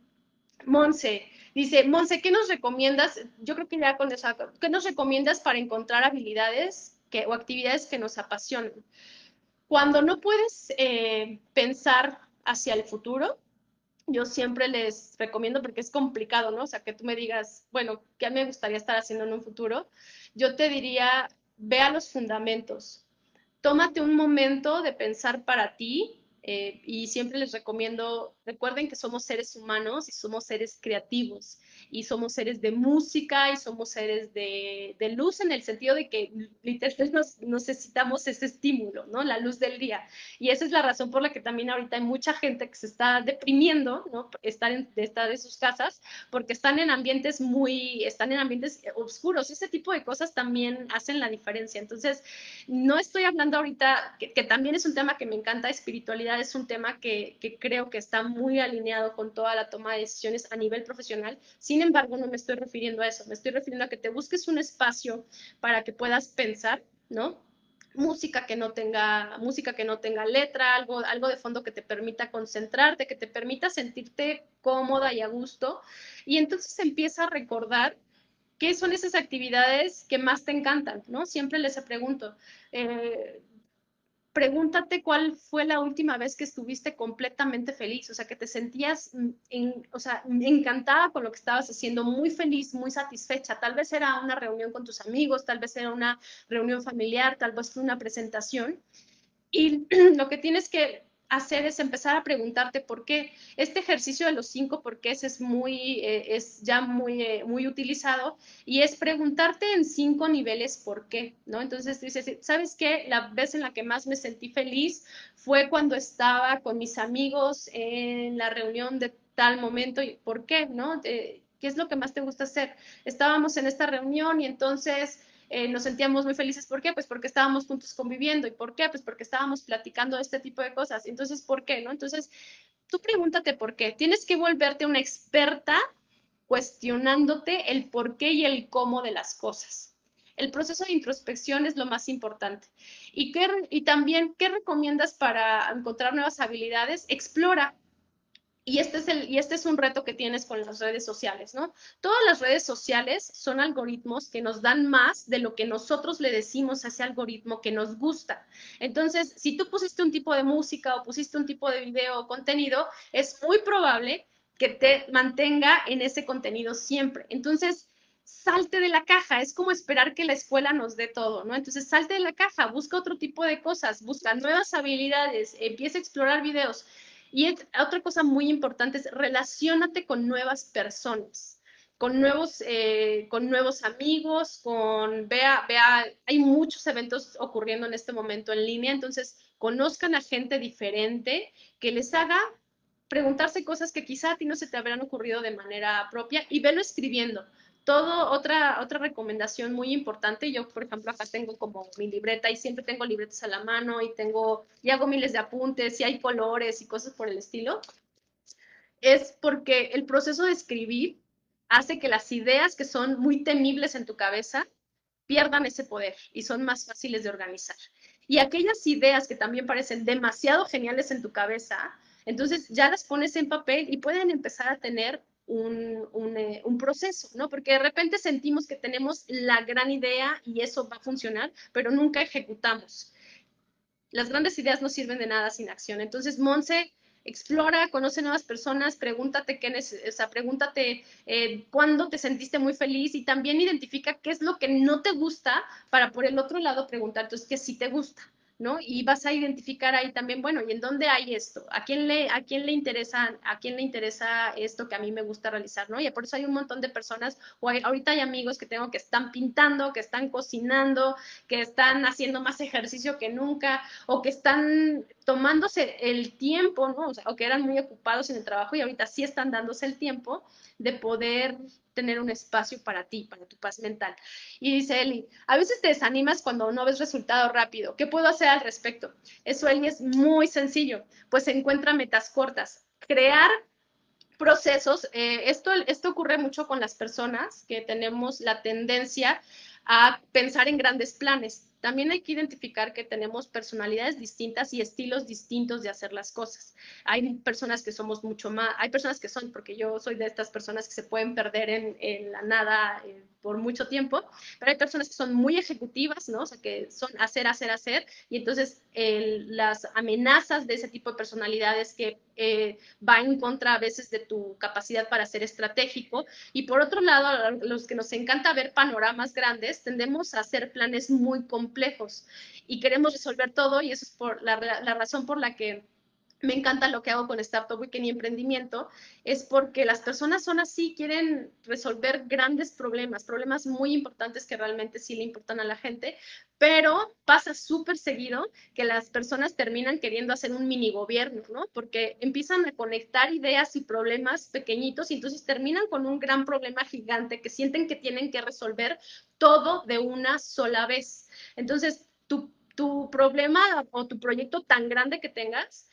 Monse, dice, Monse, ¿qué nos recomiendas? Yo creo que ya con eso, ¿qué nos recomiendas para encontrar habilidades o actividades que nos apasionen? Cuando no puedes eh, pensar hacia el futuro, yo siempre les recomiendo, porque es complicado, ¿no? O sea, que tú me digas, bueno, ¿qué me gustaría estar haciendo en un futuro? Yo te diría, vea los fundamentos, tómate un momento de pensar para ti eh, y siempre les recomiendo, recuerden que somos seres humanos y somos seres creativos y somos seres de música y somos seres de, luz en el sentido de que literalmente necesitamos ese estímulo, ¿no? La luz del día. Y esa es la razón por la que también ahorita hay mucha gente que se está deprimiendo, ¿no? Estar en, de estar en sus casas porque están en ambientes muy, están en ambientes oscuros. Ese tipo de cosas también hacen la diferencia. Entonces, no estoy hablando ahorita, que, que también es un tema que me encanta, espiritualidad es un tema que, creo que está muy alineado con toda la toma de decisiones a nivel profesional. Sin sin embargo, no me estoy refiriendo a eso, me estoy refiriendo a que te busques un espacio para que puedas pensar, ¿no? música que no tenga música que no tenga letra, algo algo de fondo que te permita concentrarte, que te permita sentirte cómoda y a gusto y entonces empieza a recordar qué son esas actividades que más te encantan, ¿no? Siempre les pregunto, eh, pregúntate cuál fue la última vez que estuviste completamente feliz, o sea, que te sentías en, o sea, encantada con lo que estabas haciendo, muy feliz, muy satisfecha. Tal vez era una reunión con tus amigos, tal vez era una reunión familiar, tal vez fue una presentación. Y lo que tienes que hacer es empezar a preguntarte por qué. Este ejercicio de los cinco por qué es muy, eh, es ya muy, eh, muy utilizado y es preguntarte en cinco niveles por qué, ¿no? Entonces dices, ¿sabes qué? La vez en la que más me sentí feliz fue cuando estaba con mis amigos en la reunión de tal momento y por qué, ¿no? ¿Qué es lo que más te gusta hacer? Estábamos en esta reunión y entonces eh, nos sentíamos muy felices. ¿Por qué? Pues porque estábamos juntos conviviendo. ¿Y por qué? Pues porque estábamos platicando este tipo de cosas. Entonces, ¿por qué? ¿No? Entonces, tú pregúntate por qué. Tienes que volverte una experta cuestionándote el por qué y el cómo de las cosas. El proceso de introspección es lo más importante. ¿Y, qué, y también, ¿qué recomiendas para encontrar nuevas habilidades? Explora, y este, y este es un reto que tienes con las redes sociales, ¿no? Todas las redes sociales son algoritmos que nos dan más de lo que nosotros le decimos a ese algoritmo que nos gusta. Entonces, si tú pusiste un tipo de música o pusiste un tipo de video o contenido, es muy probable que te mantenga en ese contenido siempre. Entonces, salte de la caja, es como esperar que la escuela nos dé todo, ¿no? Entonces, salte de la caja, busca otro tipo de cosas, busca nuevas habilidades, empieza a explorar videos. Y otra cosa muy importante es relacionate con nuevas personas. con nuevos, eh, con nuevos amigos, con, vea, vea, hay muchos eventos ocurriendo en este momento en línea, entonces conozcan a gente diferente que les haga preguntarse cosas que quizá a ti no se te habrán ocurrido de manera propia y velo escribiendo. Todo, otra, otra recomendación muy importante, yo por ejemplo acá tengo como mi libreta y siempre tengo libretas a la mano y tengo, y hago miles de apuntes y hay colores y cosas por el estilo, es porque el proceso de escribir hace que las ideas que son muy temibles en tu cabeza pierdan ese poder y son más fáciles de organizar. Y aquellas ideas que también parecen demasiado geniales en tu cabeza, entonces ya las pones en papel y pueden empezar a tener un, eh, un, proceso, ¿no? Porque de repente sentimos que tenemos la gran idea y eso va a funcionar, pero nunca ejecutamos. Las grandes ideas no sirven de nada sin acción. Entonces, Monse explora, conoce nuevas personas, pregúntate qué o sea, pregúntate eh, cuándo te sentiste muy feliz y también identifica qué es lo que no te gusta para por el otro lado preguntarte qué sí te gusta. ¿No? Y vas a identificar ahí también, bueno, ¿y en dónde hay esto? ¿A quién le, a quién le interesa, a quién le interesa esto que a mí me gusta realizar, ¿no? Y por eso hay un montón de personas, o ahorita hay amigos que tengo que están pintando, que están cocinando, que están haciendo más ejercicio que nunca, o que están tomándose el tiempo, ¿no? O, sea, o que eran muy ocupados en el trabajo y ahorita sí están dándose el tiempo de poder tener un espacio para ti, para tu paz mental. Y dice Eli, a veces te desanimas cuando no ves resultado rápido. ¿Qué puedo hacer al respecto? Eso, Eli, es muy sencillo. Pues encuentra metas cortas. Crear procesos. Eh, esto, esto ocurre mucho con las personas que tenemos la tendencia a pensar en grandes planes también hay que identificar que tenemos personalidades distintas y estilos distintos de hacer las cosas. Hay personas que somos mucho más, hay personas que son, porque yo soy de estas personas que se pueden perder en, la nada eh, por mucho tiempo, pero hay personas que son muy ejecutivas, ¿no? O sea, que son hacer, hacer, hacer, y entonces las amenazas de ese tipo de personalidades que eh, va en contra a veces de tu capacidad para ser estratégico, y por otro lado, los que nos encanta ver panoramas grandes, tendemos a hacer planes muy complejos y queremos resolver todo, y eso es por la, la razón por la que me encanta lo que hago con Startup Weekend y emprendimiento, es porque las personas son así, quieren resolver grandes problemas, problemas muy importantes que realmente sí le importan a la gente, pero pasa súper seguido que las personas terminan queriendo hacer un mini gobierno, ¿no? Porque empiezan a conectar ideas y problemas pequeñitos y entonces terminan con un gran problema gigante que sienten que tienen que resolver todo de una sola vez. Entonces, tu, tu problema o tu proyecto tan grande que tengas,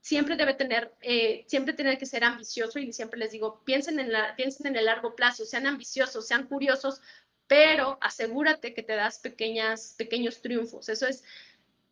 siempre debe tener, eh, siempre tener que ser ambicioso y siempre les digo, piensen en, la, piensen en el largo plazo, sean ambiciosos, sean curiosos, pero asegúrate que te das pequeñas, pequeños triunfos. Eso es,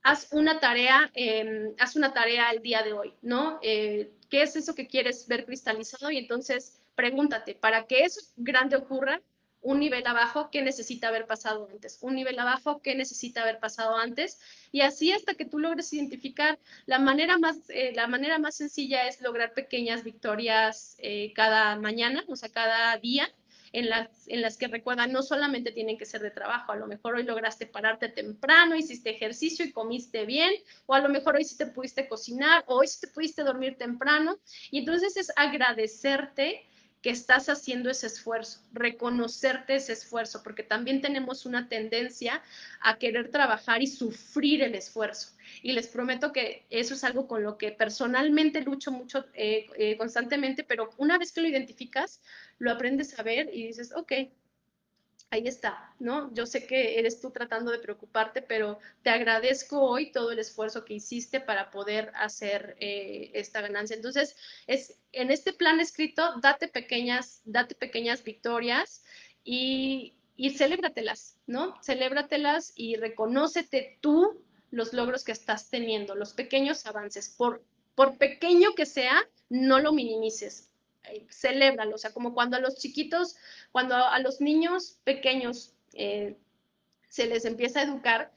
haz una tarea, em, haz una tarea el día de hoy, ¿no? Eh, ¿Qué es eso que quieres ver cristalizado? Y entonces pregúntate, para que eso grande ocurra, un nivel abajo, ¿qué necesita haber pasado antes? Un nivel abajo, ¿qué necesita haber pasado antes? Y así hasta que tú logres identificar la manera más, eh, la manera más sencilla es lograr pequeñas victorias eh, cada mañana, o sea, cada día, en las, en las que recuerda, no solamente tienen que ser de trabajo, a lo mejor hoy lograste pararte temprano, hiciste ejercicio y comiste bien, o a lo mejor hoy sí te pudiste cocinar, o hoy sí te pudiste dormir temprano. Y entonces es agradecerte que estás haciendo ese esfuerzo, reconocerte ese esfuerzo, porque también tenemos una tendencia a querer trabajar y sufrir el esfuerzo. Y les prometo que eso es algo con lo que personalmente lucho mucho eh, eh, constantemente, pero una vez que lo identificas, lo aprendes a ver y dices, ok, ahí está, ¿no? Yo sé que eres tú tratando de preocuparte, pero te agradezco hoy todo el esfuerzo que hiciste para poder hacer eh, esta ganancia. Entonces, es en este plan escrito, date pequeñas, date pequeñas victorias y, y celébratelas, ¿no? Celébratelas y reconócete tú los logros que estás teniendo, los pequeños avances. Por, por pequeño que sea, no lo minimices eh, celébralo, o sea, como cuando a los chiquitos, cuando a los niños pequeños eh, se les empieza a educar,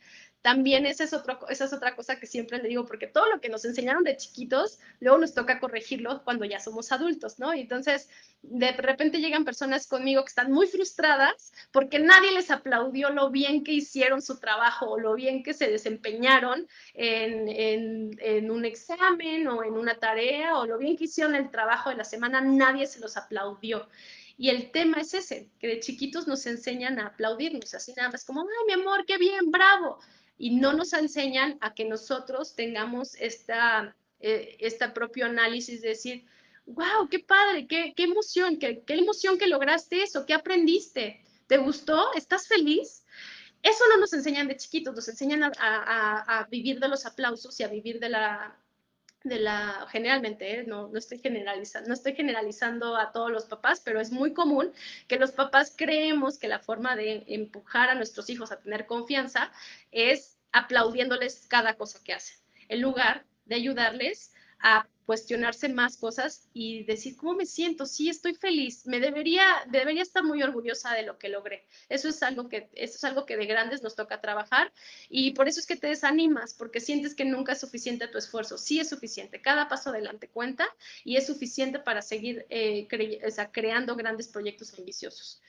también esa es, esa es otra cosa que siempre le digo, porque todo lo que nos enseñaron de chiquitos, luego nos toca corregirlo cuando ya somos adultos, ¿no? Entonces, de repente llegan personas conmigo que están muy frustradas porque nadie les aplaudió lo bien que hicieron su trabajo o lo bien que se desempeñaron en, en, en un examen o en una tarea o lo bien que hicieron el trabajo de la semana, nadie se los aplaudió. Y el tema es ese, que de chiquitos nos enseñan a aplaudirnos, así nada más como, ay, mi amor, qué bien, bravo. Y no nos enseñan a que nosotros tengamos esta, eh, este propio análisis de decir, wow, qué padre, qué, qué emoción, qué, qué emoción que lograste eso, qué aprendiste, ¿te gustó? ¿Estás feliz? Eso no nos enseñan de chiquitos, nos enseñan a, a, a vivir de los aplausos y a vivir de la, de la, generalmente, ¿eh? no, no, estoy generalizando, no estoy generalizando a todos los papás, pero es muy común que los papás creemos que la forma de empujar a nuestros hijos a tener confianza es aplaudiéndoles cada cosa que hacen, en lugar de ayudarles a cuestionarse más cosas y decir, ¿cómo me siento? Sí, estoy feliz, me debería, debería estar muy orgullosa de lo que logré. Eso es algo que, eso es algo que de grandes nos toca trabajar y por eso es que te desanimas, porque sientes que nunca es suficiente tu esfuerzo. Sí es suficiente, cada paso adelante cuenta y es suficiente para seguir eh, creando grandes proyectos ambiciosos.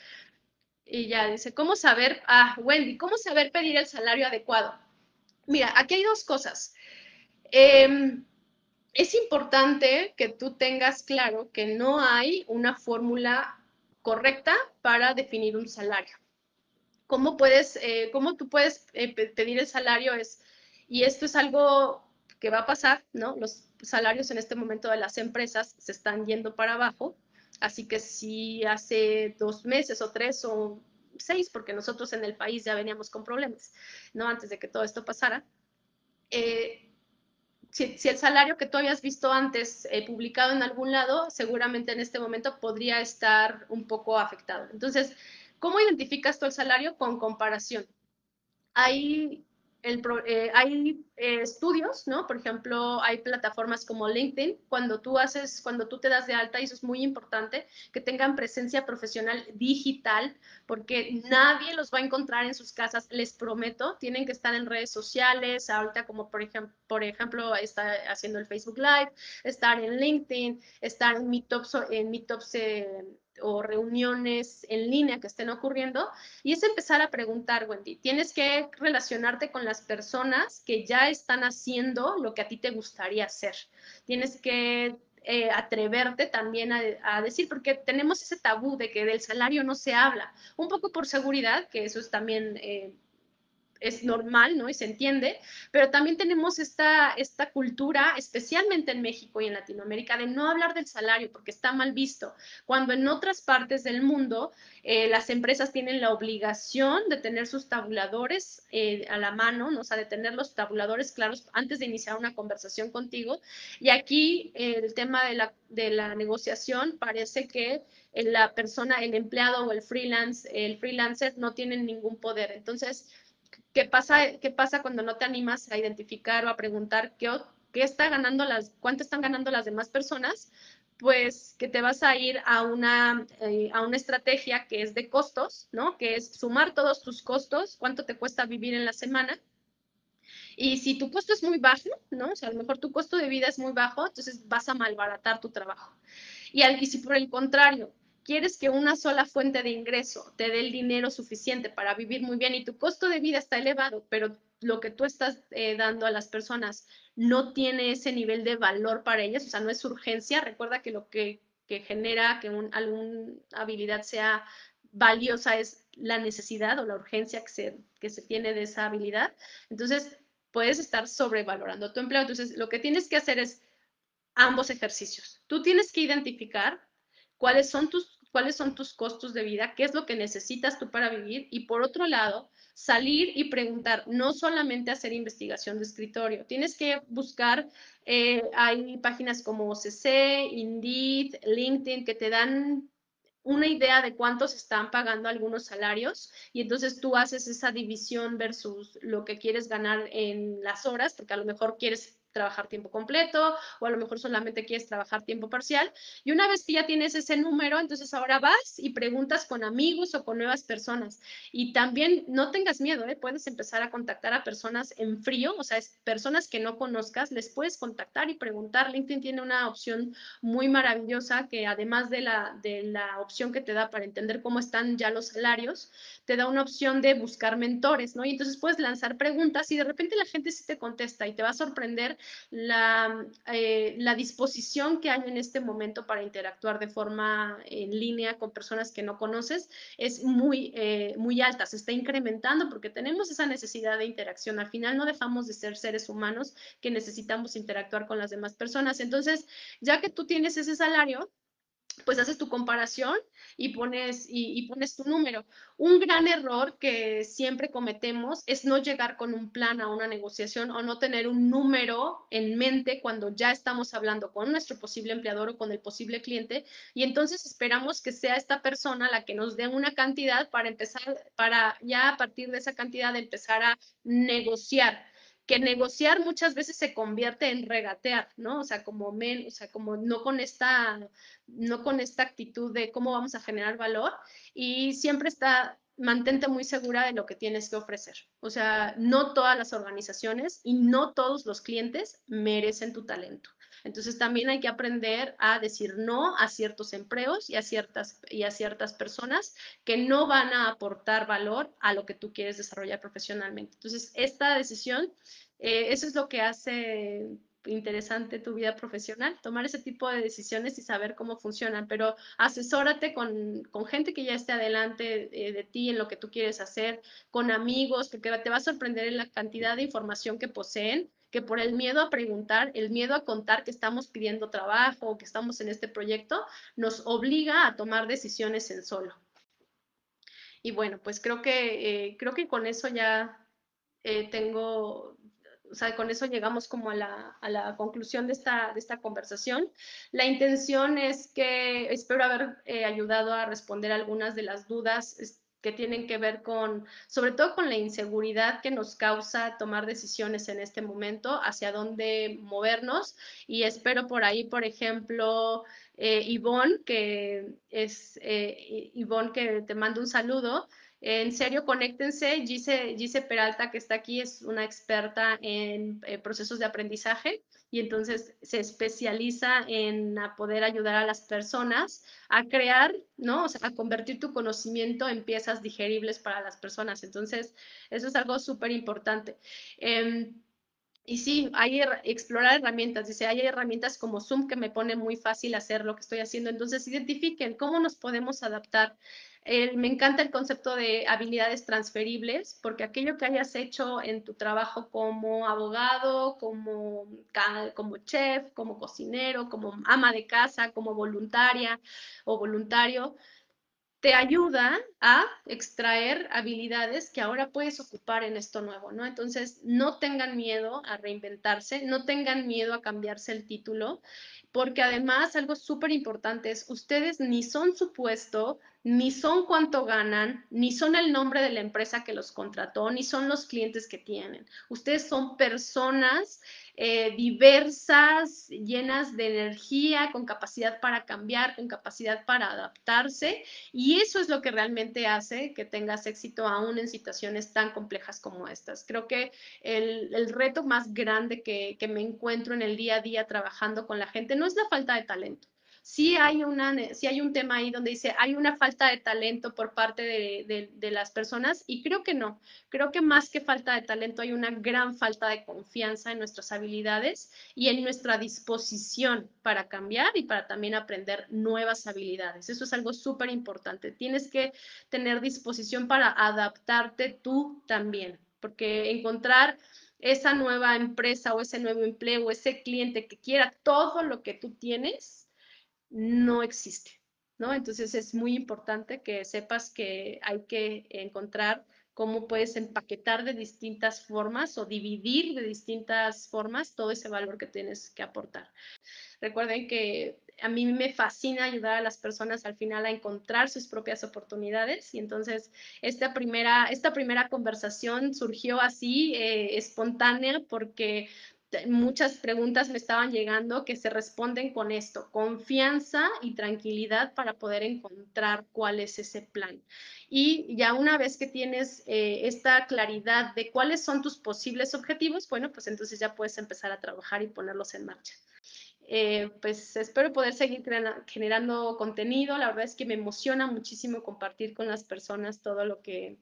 Y ya dice, ¿cómo saber, ah, Wendy, cómo saber pedir el salario adecuado? Mira, aquí hay dos cosas. Eh, es importante que tú tengas claro que no hay una fórmula correcta para definir un salario. ¿Cómo puedes, eh, cómo tú puedes eh, pedir el salario? Es, y esto es algo que va a pasar, ¿no? Los salarios en este momento de las empresas se están yendo para abajo, así que si hace dos meses o tres o seis, porque nosotros en el país ya veníamos con problemas, ¿no? Antes de que todo esto pasara, eh, si, el salario que tú habías visto antes eh, publicado en algún lado, seguramente en este momento podría estar un poco afectado. Entonces, ¿cómo identificas tú el salario? Con comparación. Hay eh, hay eh, estudios, ¿no? Por ejemplo, hay plataformas como LinkedIn, cuando tú haces, cuando tú te das de alta, y eso es muy importante, que tengan presencia profesional digital, porque nadie los va a encontrar en sus casas, les prometo, tienen que estar en redes sociales, ahorita como por ejemplo, por ejemplo, está haciendo el Facebook Live, estar en LinkedIn, estar en Meetups, en Meetups eh, o reuniones en línea que estén ocurriendo y es empezar a preguntar, Wendy, tienes que relacionarte con las personas que ya están haciendo lo que a ti te gustaría hacer. Tienes que eh, atreverte también a, decir, porque tenemos ese tabú de que del salario no se habla, un poco por seguridad, que eso es también... Eh, es normal, ¿no? Y se entiende, pero también tenemos esta, esta cultura, especialmente en México y en Latinoamérica, de no hablar del salario porque está mal visto, cuando en otras partes del mundo eh, las empresas tienen la obligación de tener sus tabuladores eh, a la mano, ¿no? o sea, de tener los tabuladores claros antes de iniciar una conversación contigo. Y aquí eh, el tema de la, de la negociación parece que la persona, el empleado o el freelance, el freelancer no tienen ningún poder. Entonces, ¿Qué pasa, qué pasa cuando no te animas a identificar o a preguntar qué, qué está ganando las, cuánto están ganando las demás personas? Pues que te vas a ir a una, eh, a una estrategia que es de costos, ¿no? Que es sumar todos tus costos, cuánto te cuesta vivir en la semana. Y si tu costo es muy bajo, ¿no? O sea, a lo mejor tu costo de vida es muy bajo, entonces vas a malbaratar tu trabajo. Y, y si por el contrario, quieres que una sola fuente de ingreso te dé el dinero suficiente para vivir muy bien y tu costo de vida está elevado, pero lo que tú estás eh, dando a las personas no tiene ese nivel de valor para ellas, o sea, no es urgencia. Recuerda que lo que, genera que alguna habilidad sea valiosa es la necesidad o la urgencia que se, que se tiene de esa habilidad. Entonces, puedes estar sobrevalorando tu empleo. Entonces, lo que tienes que hacer es ambos ejercicios. Tú tienes que identificar cuáles son tus cuáles son tus costos de vida, qué es lo que necesitas tú para vivir y por otro lado, salir y preguntar, no solamente hacer investigación de escritorio, tienes que buscar, eh, hay páginas como CC, Indeed, LinkedIn, que te dan una idea de cuántos están pagando algunos salarios y entonces tú haces esa división versus lo que quieres ganar en las horas, porque a lo mejor quieres trabajar tiempo completo o a lo mejor solamente quieres trabajar tiempo parcial. Y una vez que ya tienes ese número, entonces ahora vas y preguntas con amigos o con nuevas personas. Y también no tengas miedo, ¿eh? puedes empezar a contactar a personas en frío, o sea, es personas que no conozcas, les puedes contactar y preguntar. LinkedIn tiene una opción muy maravillosa que además de la, de la opción que te da para entender cómo están ya los salarios, te da una opción de buscar mentores, ¿no? Y entonces puedes lanzar preguntas y de repente la gente sí te contesta y te va a sorprender la, eh, la disposición que hay en este momento para interactuar de forma en línea con personas que no conoces es muy, eh, muy alta, se está incrementando porque tenemos esa necesidad de interacción. Al final no dejamos de ser seres humanos que necesitamos interactuar con las demás personas. Entonces, ya que tú tienes ese salario, pues haces tu comparación y pones, y, pones tu número. Un gran error que siempre cometemos es no llegar con un plan a una negociación o no tener un número en mente cuando ya estamos hablando con nuestro posible empleador o con el posible cliente y entonces esperamos que sea esta persona la que nos dé una cantidad para empezar, para ya a partir de esa cantidad empezar a negociar que negociar muchas veces se convierte en regatear, ¿no? O sea, como men, o sea, como no con esta, no con esta actitud de cómo vamos a generar valor y siempre está, mantente muy segura de lo que tienes que ofrecer. O sea, no todas las organizaciones y no todos los clientes merecen tu talento. Entonces también hay que aprender a decir no a ciertos empleos y a ciertas, y a ciertas personas que no van a aportar valor a lo que tú quieres desarrollar profesionalmente. Entonces, esta decisión, eh, eso es lo que hace interesante tu vida profesional, tomar ese tipo de decisiones y saber cómo funcionan, pero asesórate con, con gente que ya esté adelante eh, de ti en lo que tú quieres hacer, con amigos, porque te va a sorprender en la cantidad de información que poseen que por el miedo a preguntar, el miedo a contar que estamos pidiendo trabajo o que estamos en este proyecto, nos obliga a tomar decisiones en solo. Y bueno, pues creo que, eh, creo que con eso ya eh, tengo, o sea, con eso llegamos como a la, a la conclusión de esta, de esta, conversación. La intención es que espero haber eh, ayudado a responder algunas de las dudas que tienen que ver con, sobre todo con la inseguridad que nos causa tomar decisiones en este momento, hacia dónde movernos. Y espero por ahí, por ejemplo, eh, Ivonne, que es eh, Ivonne, que te mando un saludo. En serio, conéctense. Gise, Peralta, que está aquí, es una experta en eh, procesos de aprendizaje y entonces se especializa en poder ayudar a las personas a crear, ¿no? O sea, a convertir tu conocimiento en piezas digeribles para las personas. Entonces, eso es algo súper importante. Em, y sí, hay explorar herramientas. Dice, hay herramientas como Zoom que me pone muy fácil hacer lo que estoy haciendo. Entonces, identifiquen cómo nos podemos adaptar me encanta el concepto de habilidades transferibles, porque aquello que hayas hecho en tu trabajo como abogado, como, como chef, como cocinero, como ama de casa, como voluntaria o voluntario, te ayuda a extraer habilidades que ahora puedes ocupar en esto nuevo, ¿no? Entonces, no tengan miedo a reinventarse, no tengan miedo a cambiarse el título, porque además algo súper importante es, ustedes ni son su puesto, ni son cuánto ganan, ni son el nombre de la empresa que los contrató, ni son los clientes que tienen. Ustedes son personas eh, diversas, llenas de energía, con capacidad para cambiar, con capacidad para adaptarse, y eso es lo que realmente hace que tengas éxito aún en situaciones tan complejas como estas. Creo que el, reto más grande que me encuentro en el día a día trabajando con la gente no es la falta de talento sí hay, una, sí hay un tema ahí donde dice, hay una falta de talento por parte de, de, las personas y creo que no, creo que más que falta de talento hay una gran falta de confianza en nuestras habilidades y en nuestra disposición para cambiar y para también aprender nuevas habilidades. Eso es algo súper importante. Tienes que tener disposición para adaptarte tú también, porque encontrar esa nueva empresa o ese nuevo empleo o ese cliente que quiera todo lo que tú tienes, no existe, ¿no? Entonces es muy importante que sepas que hay que encontrar cómo puedes empaquetar de distintas formas o dividir de distintas formas todo ese valor que tienes que aportar. Recuerden que a mí me fascina ayudar a las personas al final a encontrar sus propias oportunidades y entonces esta primera, esta primera conversación surgió así, eh, espontánea, porque muchas preguntas me estaban llegando que se responden con esto, confianza y tranquilidad para poder encontrar cuál es ese plan. Y ya una vez que tienes eh, esta claridad de cuáles son tus posibles objetivos, bueno, pues entonces ya puedes empezar a trabajar y ponerlos en marcha. Eh, pues espero poder seguir generando contenido. La verdad es que me emociona muchísimo compartir con las personas todo lo que,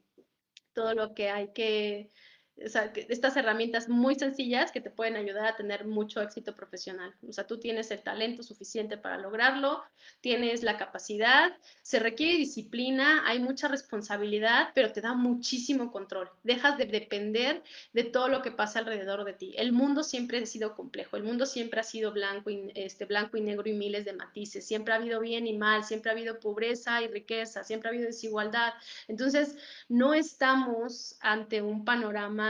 todo lo que hay que estas herramientas muy sencillas que te pueden ayudar a tener mucho éxito profesional. O sea, tú tienes el talento suficiente para lograrlo, tienes la capacidad, se requiere disciplina, hay mucha responsabilidad, pero te da muchísimo control. Dejas de depender de todo lo que pasa alrededor de ti. El mundo siempre ha sido complejo, el mundo siempre ha sido blanco y, este, blanco y negro y miles de matices, siempre ha habido bien y mal, siempre ha habido pobreza y riqueza, siempre ha habido desigualdad. Entonces, no estamos ante un panorama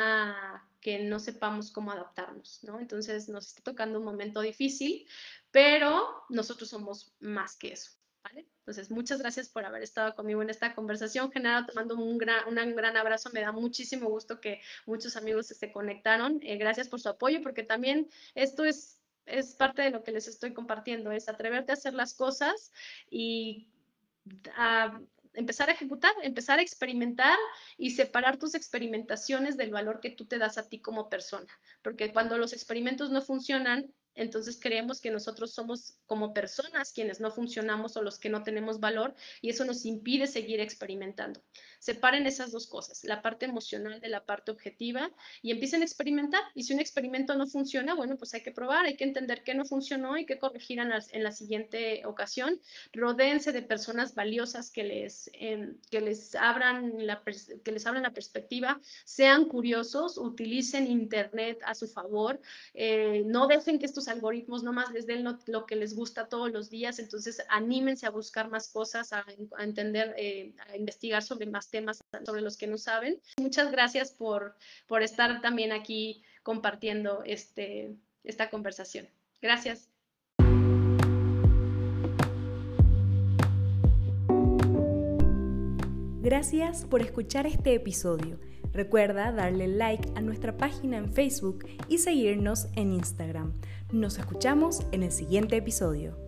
que no sepamos cómo adaptarnos, ¿no? Entonces nos está tocando un momento difícil, pero nosotros somos más que eso, ¿vale? Entonces, muchas gracias por haber estado conmigo en esta conversación. Genaro, te mando un gran, un gran abrazo. Me da muchísimo gusto que muchos amigos se conectaron. Eh, gracias por su apoyo, porque también esto es, es parte de lo que les estoy compartiendo, es atreverte a hacer las cosas y a empezar a ejecutar, empezar a experimentar y separar tus experimentaciones del valor que tú te das a ti como persona. Porque cuando los experimentos no funcionan, entonces creemos que nosotros somos como personas quienes no funcionamos o los que no tenemos valor y eso nos impide seguir experimentando. Separen esas dos cosas, la parte emocional de la parte objetiva y empiecen a experimentar. Y si un experimento no funciona, bueno, pues hay que probar, hay que entender qué no funcionó y qué corregir en la, siguiente ocasión. Rodéense de personas valiosas que les, em, que les, abran la, que les abran la perspectiva, sean curiosos, utilicen Internet a su favor, eh, no dejen que estos algoritmos nomás les den lo, que les gusta todos los días, entonces anímense a buscar más cosas, a, entender, eh, a investigar sobre más temas sobre los que no saben. Muchas gracias por, por estar también aquí compartiendo este, esta conversación. Gracias. Gracias por escuchar este episodio. Recuerda darle like a nuestra página en Facebook y seguirnos en Instagram. Nos escuchamos en el siguiente episodio.